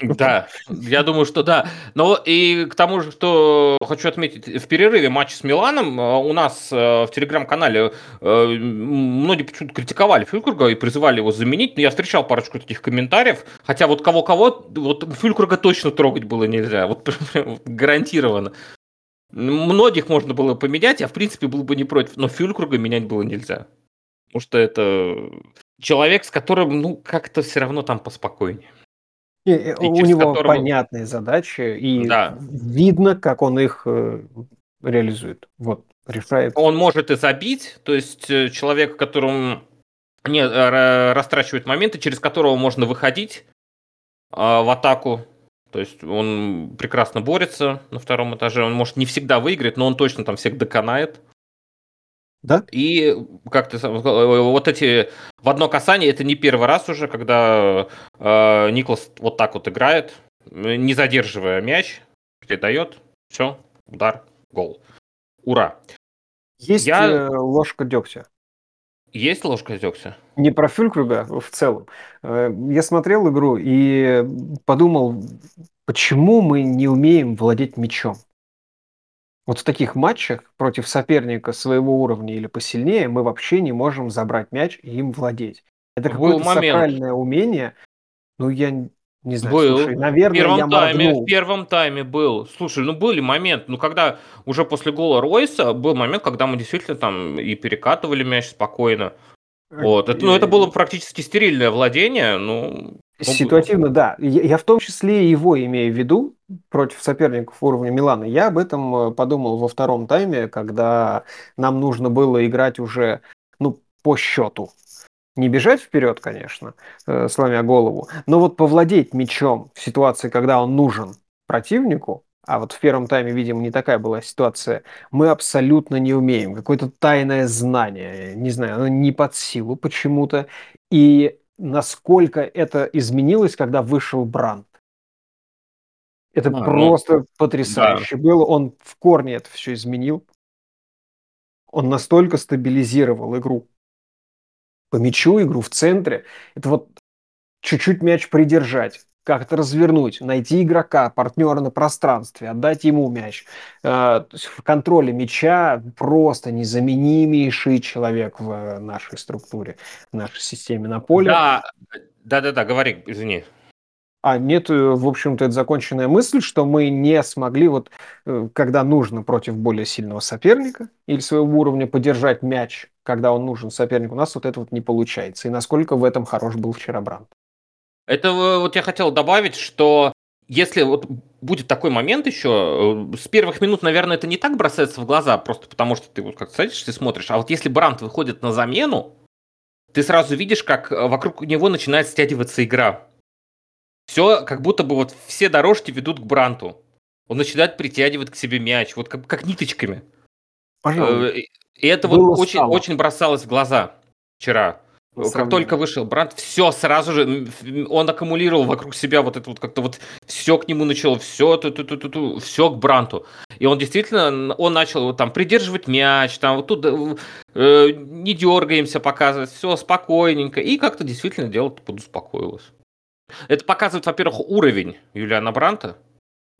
Да, я думаю, что да. Но и к тому же, что хочу отметить, в перерыве матча с Миланом э, у нас э, в телеграм-канале э, многие почему-то критиковали Фюлькурга и призывали его заменить. Но я встречал парочку таких комментариев. Хотя вот кого-кого, вот Фюлькурга точно трогать было нельзя. Вот гарантированно. Многих можно было поменять, я в принципе был бы не против, но Фюлькруга менять было нельзя. Потому что это человек, с которым, ну, как-то все равно там поспокойнее. И, и у него которого... понятные задачи, и да. видно, как он их э, реализует. Вот решает. Он может и забить, то есть э, человек, которому не э, растрачивает моменты, через которого можно выходить а, в атаку. То есть он прекрасно борется на втором этаже. Он может не всегда выиграть, но он точно там всех доконает. Да? И как ты вот эти в одно касание это не первый раз уже, когда э, Никлас вот так вот играет, не задерживая мяч, передает, все, удар, гол. Ура. Есть Я... Э, ложка дегтя. Есть ложка дегтя? Не про Фюлькруга в целом. Э, я смотрел игру и подумал, почему мы не умеем владеть мячом. Вот в таких матчах против соперника своего уровня или посильнее мы вообще не можем забрать мяч и им владеть. Это какое-то сакральное умение. Ну, я не знаю, был. слушай, наверное, в первом я тайме, моргнул. В первом тайме был. Слушай, ну были момент, ну когда уже после гола Ройса был момент, когда мы действительно там и перекатывали мяч спокойно. Вот. Это, ну, это было практически стерильное владение. Ну, Ситуативно, да. Я, в том числе его имею в виду против соперников уровня Милана. Я об этом э, подумал во втором тайме, когда нам нужно было играть уже ну, по счету. Не бежать вперед, конечно, э, сломя голову, но вот повладеть мячом в ситуации, когда он нужен противнику, а вот в первом тайме, видимо, не такая была ситуация, мы абсолютно не умеем. Какое-то тайное знание, не знаю, оно не под силу почему-то. И насколько это изменилось, когда вышел Бранд. Это а, ну, просто ну, потрясающе да. было. Он в корне это все изменил. Он настолько стабилизировал игру. По мячу игру в центре. Это вот чуть-чуть мяч придержать как-то развернуть, найти игрока, партнера на пространстве, отдать ему мяч. Э, в контроле мяча просто незаменимейший человек в нашей структуре, в нашей системе на поле. Да, да-да-да, говори, извини. А нет, э, в общем-то, это законченная мысль, что мы не смогли, вот э, когда нужно против более сильного соперника или своего уровня подержать мяч, когда он нужен сопернику, у нас вот это вот не получается. И насколько в этом хорош был вчера Бранд. Это вот я хотел добавить, что если вот будет такой момент еще, э, с первых минут, наверное, это не так бросается в глаза, просто потому что ты вот как садишься и смотришь, а вот если Брант выходит на замену, ты сразу видишь, как э, вокруг него начинает стягиваться игра. Все, как будто бы вот все дорожки ведут к Бранту. Он начинает притягивать к себе мяч, вот как, как ниточками. Пожалуй. Э, и это Было вот очень, очень бросалось в глаза вчера. Как только вышел Бранд, все сразу же, он аккумулировал вокруг себя вот это вот как-то вот все к нему начало, все, ту -ту -ту -ту -ту, все к Бранту. И он действительно, он начал вот там придерживать мяч, там вот тут э, не дергаемся показывать, все спокойненько. И как-то действительно дело подуспокоилось. Это показывает, во-первых, уровень Юлиана Бранта.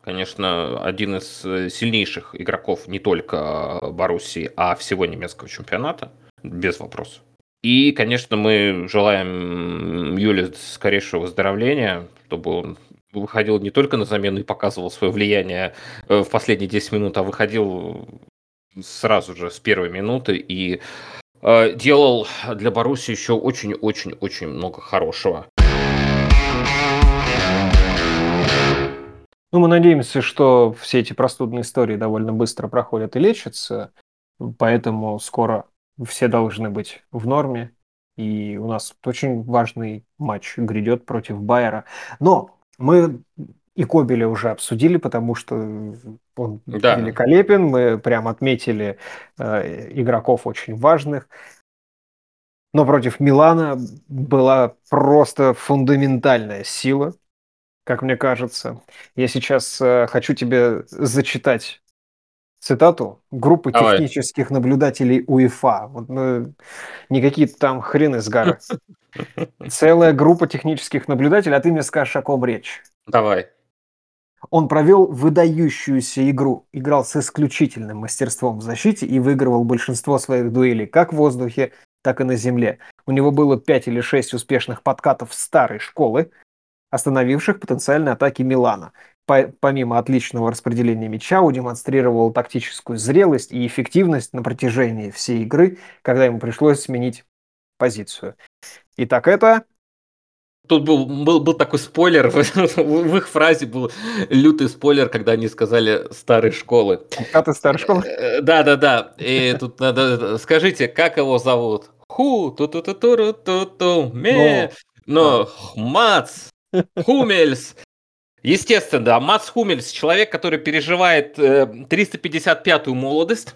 Конечно, один из э, сильнейших игроков не только Боруссии, а всего немецкого чемпионата, без вопросов. И, конечно, мы желаем Юле скорейшего выздоровления, чтобы он выходил не только на замену и показывал свое влияние э, в последние 10 минут, а выходил сразу же с первой минуты и э, делал для Баруси еще очень-очень-очень много хорошего. Ну, мы надеемся, что все эти простудные истории довольно быстро проходят и лечатся, поэтому скоро все должны быть в норме. И у нас очень важный матч грядет против Байера. Но мы и Кобеля уже обсудили, потому что он да. великолепен. Мы прям отметили э, игроков очень важных. Но против Милана была просто фундаментальная сила, как мне кажется. Я сейчас э, хочу тебе зачитать цитату группы Давай. технических наблюдателей УЕФА. Вот, ну, не какие-то там хрены с горы. Целая группа технических наблюдателей, а ты мне скажешь, о ком речь. Давай. Он провел выдающуюся игру, играл с исключительным мастерством в защите и выигрывал большинство своих дуэлей как в воздухе, так и на земле. У него было 5 или 6 успешных подкатов старой школы, остановивших потенциальные атаки Милана помимо отличного распределения мяча, удемонстрировал тактическую зрелость и эффективность на протяжении всей игры, когда ему пришлось сменить позицию. Итак, это Тут был, был, был такой спойлер, в, их фразе был лютый спойлер, когда они сказали «старой школы». А ты старой школы? Да-да-да. И тут надо... Скажите, как его зовут? Ху, ту ту ту ту ту ту ме. Но, Мац, Хумельс. Естественно, Мац Хумельс, человек, который переживает э, 355-ю молодость.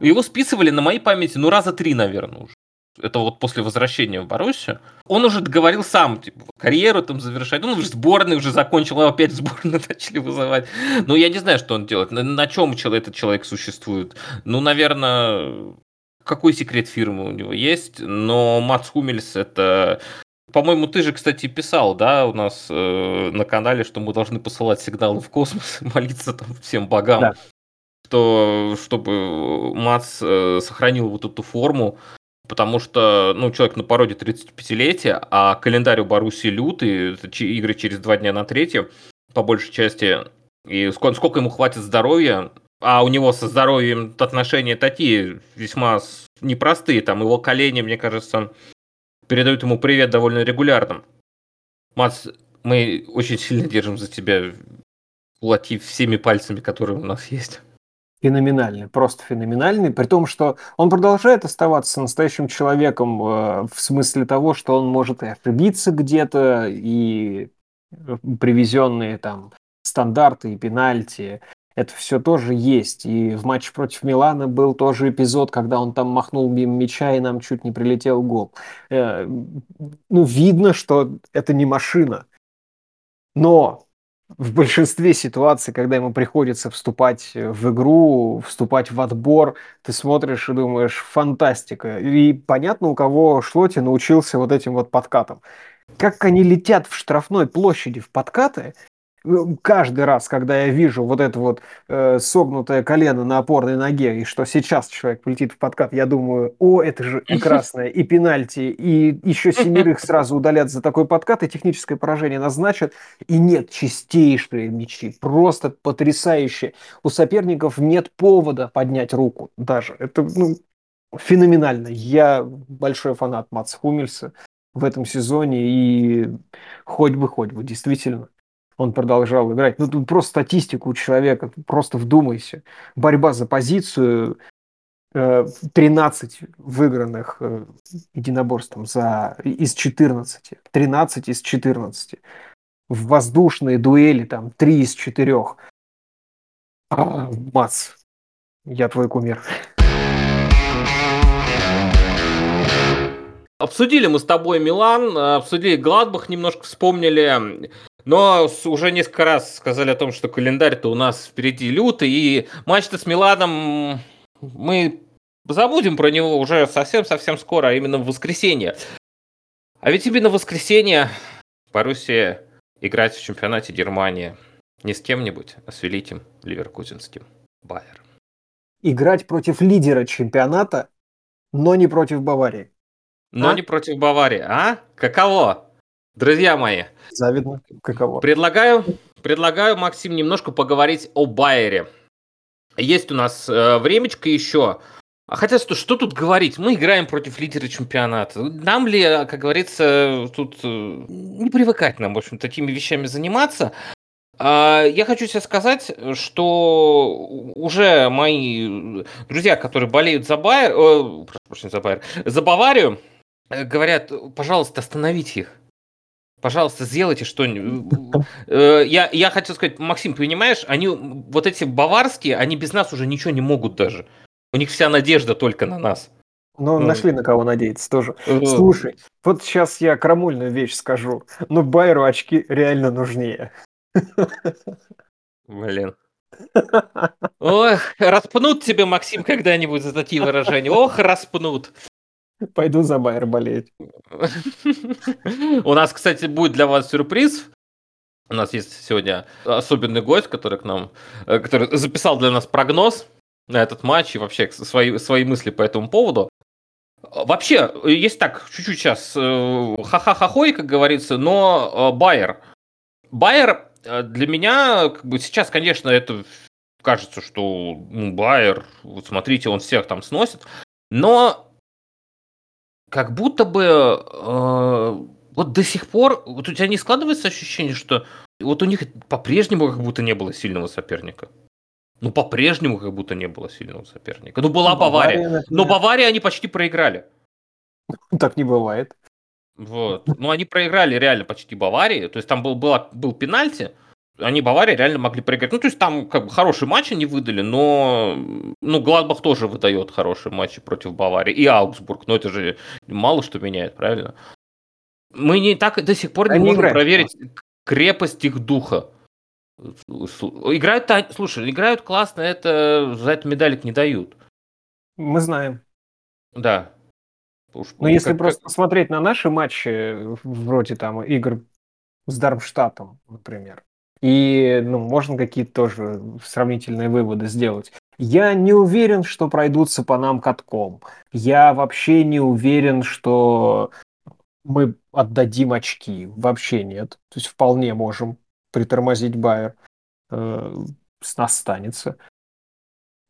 Его списывали на моей памяти, ну, раза три, наверное, уже. Это вот после возвращения в Боруссию. Он уже говорил сам, типа, карьеру там завершать. Он уже сборный уже закончил, а опять сборную начали вызывать. Ну, я не знаю, что он делает. На, на чем этот человек существует? Ну, наверное, какой секрет фирмы у него есть, но Мац Хумельс это по-моему, ты же, кстати, писал, да, у нас э, на канале, что мы должны посылать сигналы в космос, молиться там всем богам, да. что, чтобы Мац э, сохранил вот эту форму, потому что, ну, человек на породе 35-летия, а календарь у Баруси лютый, игры через два дня на третье, по большей части, и сколько, сколько ему хватит здоровья, а у него со здоровьем отношения такие весьма непростые, там его колени, мне кажется, передают ему привет довольно регулярно. Мац, мы очень сильно держим за тебя кулаки всеми пальцами, которые у нас есть. Феноменальный, просто феноменальный, при том, что он продолжает оставаться настоящим человеком э, в смысле того, что он может и ошибиться где-то, и э, привезенные там стандарты и пенальти, это все тоже есть. И в матче против Милана был тоже эпизод, когда он там махнул мимо мяча, и нам чуть не прилетел гол. Э, ну, видно, что это не машина. Но в большинстве ситуаций, когда ему приходится вступать в игру, вступать в отбор, ты смотришь и думаешь, фантастика. И понятно, у кого Шлоти научился вот этим вот подкатам. Как они летят в штрафной площади в подкаты, каждый раз, когда я вижу вот это вот э, согнутое колено на опорной ноге, и что сейчас человек полетит в подкат, я думаю, о, это же и красное, и пенальти, и еще семерых сразу удалят за такой подкат, и техническое поражение назначат, и нет, чистейшие мячи, просто потрясающие. У соперников нет повода поднять руку даже. Это ну, феноменально. Я большой фанат Мац Хумельса в этом сезоне, и хоть бы, хоть бы, действительно он продолжал играть. Ну, тут просто статистику у человека, просто вдумайся. Борьба за позицию, 13 э, выигранных э, единоборством за, из 14, 13 из 14. В воздушные дуэли там 3 из 4. А, Мац, я твой кумир. Обсудили мы с тобой Милан, обсудили Гладбах, немножко вспомнили. Но уже несколько раз сказали о том, что календарь-то у нас впереди лютый, и матч-то с Миладом мы забудем про него уже совсем-совсем скоро, а именно в воскресенье. А ведь именно в воскресенье Боруссия играть в чемпионате Германии не с кем-нибудь, а с великим ливеркузинским Байером. Играть против лидера чемпионата, но не против Баварии. Но а? не против Баварии, а? Каково? Друзья мои, завидно. Каково? Предлагаю, предлагаю, Максим, немножко поговорить о Байере. Есть у нас э, времечко еще. А хотя, что, что тут говорить? Мы играем против лидера чемпионата. Нам ли, как говорится, тут э, не привыкать нам, в общем, такими вещами заниматься? А, я хочу тебе сказать, что уже мои друзья, которые болеют за Байер, э, прошу за Байер, за Баварию, э, говорят, пожалуйста, остановите их. Пожалуйста, сделайте что-нибудь. Э, я, я хотел сказать, Максим, понимаешь, они вот эти баварские, они без нас уже ничего не могут даже. У них вся надежда только на нас. Ну, ну, нашли на кого надеяться тоже. Uh-huh. Слушай, вот сейчас я крамольную вещь скажу. Но Байеру очки реально нужнее. Блин. Ох, распнут тебе, Максим, когда-нибудь за такие выражения. Ох, распнут. Пойду за Байер болеть. У нас, кстати, будет для вас сюрприз. У нас есть сегодня особенный гость, который к нам, э, который записал для нас прогноз на этот матч и вообще свои, свои мысли по этому поводу. Вообще, есть так, чуть-чуть сейчас э, ха-ха-ха-хой, как говорится, но э, Байер. Байер для меня, как бы сейчас, конечно, это кажется, что ну, Байер, вот смотрите, он всех там сносит. Но как будто бы э, вот до сих пор, вот у тебя не складывается ощущение, что вот у них по-прежнему как будто не было сильного соперника. Ну, по-прежнему как будто не было сильного соперника. Ну, была Бавария. Бавария но Бавария они почти проиграли. Так не бывает. Вот. Ну, они проиграли реально почти Баварии. То есть там был, был, был пенальти, они Бавария реально могли проиграть. Ну, то есть там как бы хороший матч они выдали, но ну, Гладбах тоже выдает хорошие матчи против Баварии. И Аугсбург, но это же мало что меняет, правильно? Мы не так до сих пор не они можем играют, проверить крепость их духа. Играют, слушай, играют классно, это за это медалик не дают. Мы знаем. Да. Уж, Но если как, просто как... посмотреть на наши матчи, вроде там игр с Дармштадтом, например, и ну, можно какие-то тоже сравнительные выводы сделать. Я не уверен, что пройдутся по нам катком. Я вообще не уверен, что мы отдадим очки. Вообще нет. То есть вполне можем притормозить Байер. Э, с нас станется.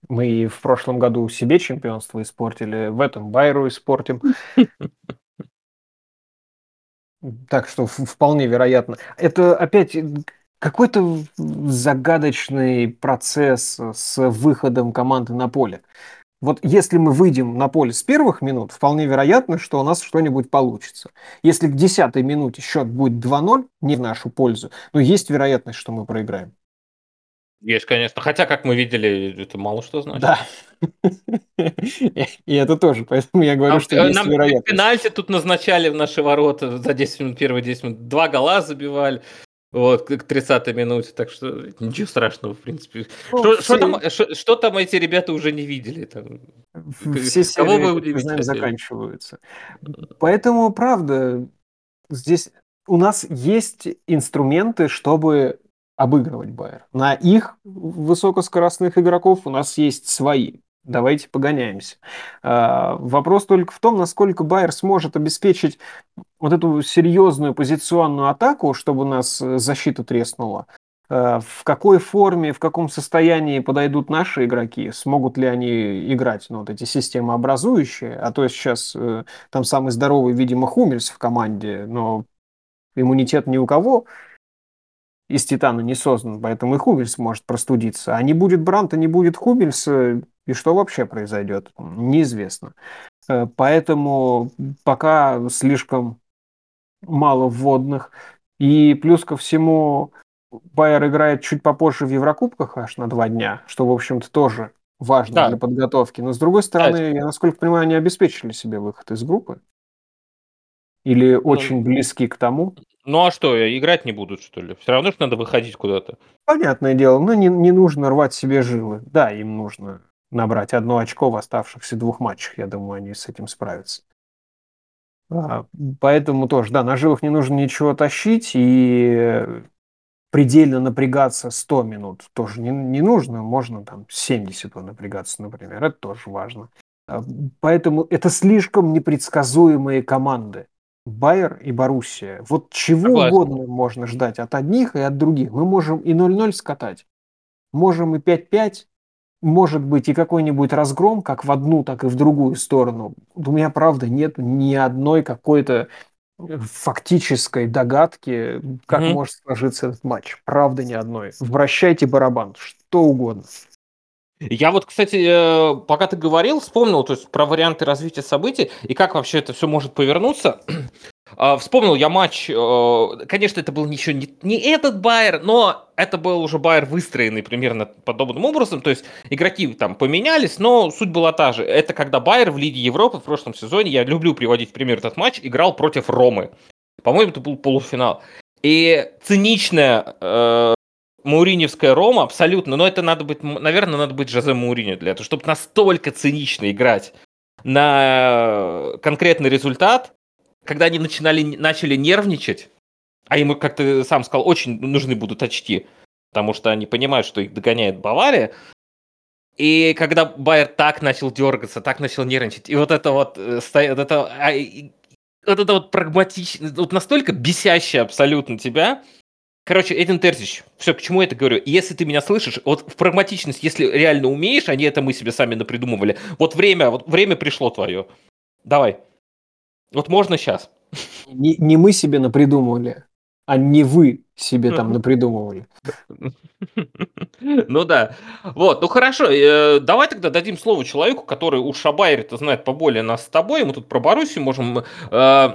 Мы в прошлом году себе чемпионство испортили, в этом Байеру испортим. Так что вполне вероятно. Это опять какой-то загадочный процесс с выходом команды на поле. Вот если мы выйдем на поле с первых минут, вполне вероятно, что у нас что-нибудь получится. Если к десятой минуте счет будет 2-0, не в нашу пользу, но есть вероятность, что мы проиграем. Есть, конечно. Хотя, как мы видели, это мало что значит. Да. И это тоже, поэтому я говорю, что есть вероятность. пенальти тут назначали в наши ворота за 10 минут, первые 10 минут. Два гола забивали. Вот, к 30-й минуте, так что ничего страшного, в принципе. Ну, что, все... что, там, что, что там эти ребята уже не видели? Там? Все Кого вы удивите? заканчиваются. Поэтому, правда, здесь у нас есть инструменты, чтобы обыгрывать Байер. На их высокоскоростных игроков у нас есть свои. Давайте погоняемся. А, вопрос только в том, насколько Байер сможет обеспечить вот эту серьезную позиционную атаку, чтобы у нас э, защита треснула. А, в какой форме, в каком состоянии подойдут наши игроки? Смогут ли они играть ну, вот эти системообразующие? А то сейчас э, там самый здоровый, видимо, Хумельс в команде, но иммунитет ни у кого из титана не создан, поэтому и Хумельс может простудиться. А не будет Бранта, не будет Хумельса, и что вообще произойдет, неизвестно. Э, поэтому пока слишком мало вводных. И плюс ко всему, Байер играет чуть попозже в Еврокубках аж на два дня, что, в общем-то, тоже важно да. для подготовки. Но, с другой стороны, да. я, насколько понимаю, они обеспечили себе выход из группы. Или ну, очень близки к тому. Ну а что, играть не будут, что ли? Все равно же надо выходить куда-то. Понятное дело, но не, не нужно рвать себе жилы. Да, им нужно набрать одно очко в оставшихся двух матчах. Я думаю, они с этим справятся. А, поэтому тоже, да, на жилах не нужно ничего тащить, и предельно напрягаться 100 минут тоже не, не нужно. Можно там 70 напрягаться, например. Это тоже важно. А, поэтому это слишком непредсказуемые команды. Байер и Боруссия. Вот чего Согласен. угодно можно ждать от одних и от других. Мы можем и 0-0 скатать, можем и 5-5, может быть и какой-нибудь разгром, как в одну, так и в другую сторону. У меня, правда, нет ни одной какой-то э, фактической догадки, как mm-hmm. может сложиться этот матч. Правда, ни одной. Вращайте барабан, что угодно. Я вот, кстати, э, пока ты говорил, вспомнил то есть, про варианты развития событий и как вообще это все может повернуться. А, вспомнил я матч, э, конечно, это был еще не, не этот Байер, но это был уже Байер выстроенный примерно подобным образом, то есть игроки там поменялись, но суть была та же. Это когда Байер в Лиге Европы в прошлом сезоне, я люблю приводить пример этот матч, играл против Ромы. По-моему, это был полуфинал. И циничная э, Мауриневская Рома абсолютно, но это надо быть, наверное, надо быть Жозе Мауриню для этого, чтобы настолько цинично играть на конкретный результат, когда они начинали, начали нервничать, а ему, как ты сам сказал, очень нужны будут очки, потому что они понимают, что их догоняет Бавария, и когда Байер так начал дергаться, так начал нервничать, и вот это вот, э, вот это, а, вот это вот прагматично, вот настолько бесящее абсолютно тебя, Короче, Эдин Терзич, все, к чему я это говорю? Если ты меня слышишь, вот в прагматичность, если реально умеешь, а не это мы себе сами напридумывали, вот время, вот время пришло твое. Давай. Вот можно сейчас. Не, не мы себе напридумывали, а не вы себе там напридумывали. Ну да. Вот, ну хорошо, э, давай тогда дадим слово человеку, который уж о Байере-то знает поболее нас с тобой. Мы тут про Боруссию можем э,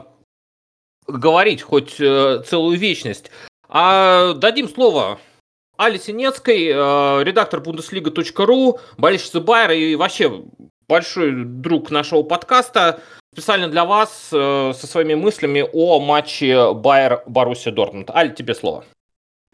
говорить хоть э, целую вечность. А дадим слово Али Синецкой, редактор Бундеслига.ру, болельщица Байера и вообще большой друг нашего подкаста. Специально для вас э, со своими мыслями о матче Байер-Боруссия Дортмунд. Аль, тебе слово.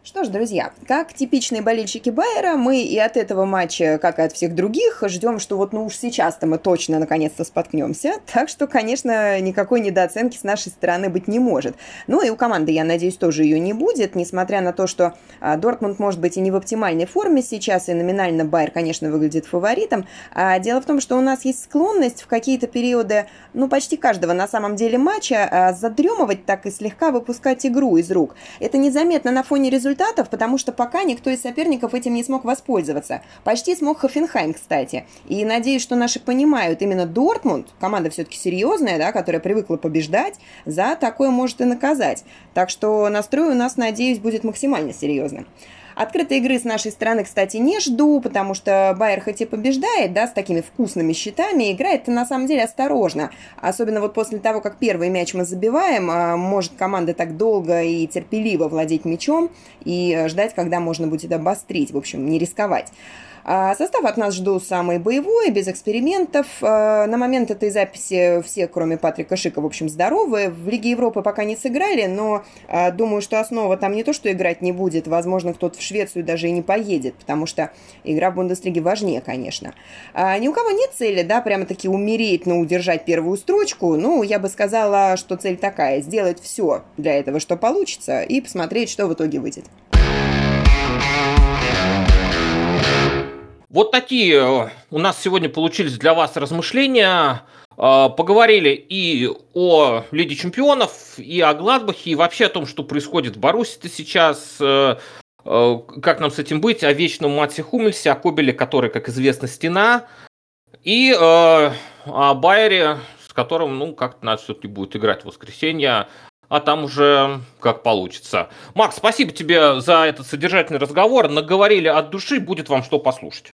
Что ж, друзья, как типичные болельщики Байера, мы и от этого матча, как и от всех других, ждем, что вот ну уж сейчас-то мы точно наконец-то споткнемся. Так что, конечно, никакой недооценки с нашей стороны быть не может. Ну и у команды, я надеюсь, тоже ее не будет, несмотря на то, что а, Дортмунд может быть и не в оптимальной форме сейчас, и номинально Байер, конечно, выглядит фаворитом. А дело в том, что у нас есть склонность в какие-то периоды, ну почти каждого на самом деле матча, а, задремывать так и слегка выпускать игру из рук. Это незаметно на фоне результата результатов, потому что пока никто из соперников этим не смог воспользоваться. Почти смог Хофенхайм, кстати. И надеюсь, что наши понимают, именно Дортмунд, команда все-таки серьезная, да, которая привыкла побеждать, за такое может и наказать. Так что настрой у нас, надеюсь, будет максимально серьезным. Открытой игры с нашей стороны, кстати, не жду, потому что Байер хоть и побеждает, да, с такими вкусными щитами, играет на самом деле осторожно. Особенно вот после того, как первый мяч мы забиваем, а, может команда так долго и терпеливо владеть мячом и ждать, когда можно будет обострить, в общем, не рисковать. А состав от нас жду самый боевой, без экспериментов. А, на момент этой записи все, кроме Патрика Шика, в общем, здоровы. В Лиге Европы пока не сыграли, но а, думаю, что основа там не то, что играть не будет. Возможно, кто-то в Швецию даже и не поедет, потому что игра в Бундеслиге важнее, конечно. Ни у кого нет цели, да, прямо-таки умереть, но удержать первую строчку. Ну, я бы сказала, что цель такая, сделать все для этого, что получится, и посмотреть, что в итоге выйдет. Вот такие э, у нас сегодня получились для вас размышления. Э, поговорили и о Лиге Чемпионов, и о Гладбахе, и вообще о том, что происходит в Баруси сейчас, э, как нам с этим быть, о вечном Матсе Хумельсе, о Кобеле, который, как известно, стена, и о Байере, с которым, ну, как-то надо все-таки будет играть в воскресенье, а там уже как получится. Макс, спасибо тебе за этот содержательный разговор. Наговорили от души, будет вам что послушать.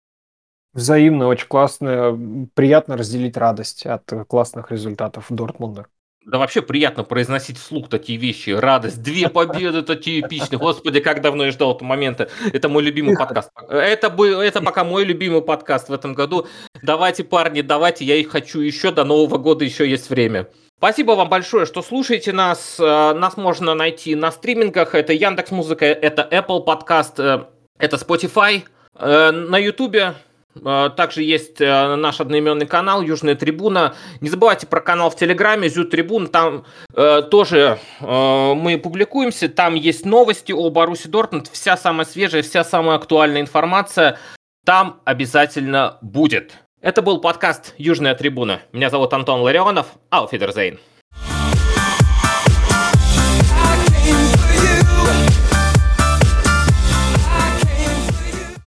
Взаимно, очень классно. Приятно разделить радость от классных результатов Дортмунда. Да вообще приятно произносить вслух такие вещи. Радость, две победы такие эпичные. Господи, как давно я ждал этого момента. Это мой любимый подкаст. Это, это пока мой любимый подкаст в этом году. Давайте, парни, давайте, я их хочу еще. До Нового года еще есть время. Спасибо вам большое, что слушаете нас. Э, нас можно найти на стримингах. Это Яндекс Музыка, это Apple Podcast, э, это Spotify. Э, на Ютубе также есть э, наш одноименный канал Южная Трибуна. Не забывайте про канал в Телеграме Зю Трибун. Там э, тоже э, мы публикуемся. Там есть новости о Баруси Дортмунд. Вся самая свежая, вся самая актуальная информация там обязательно будет. Это был подкаст Южная Трибуна. Меня зовут Антон Ларионов. Ауфидерзейн.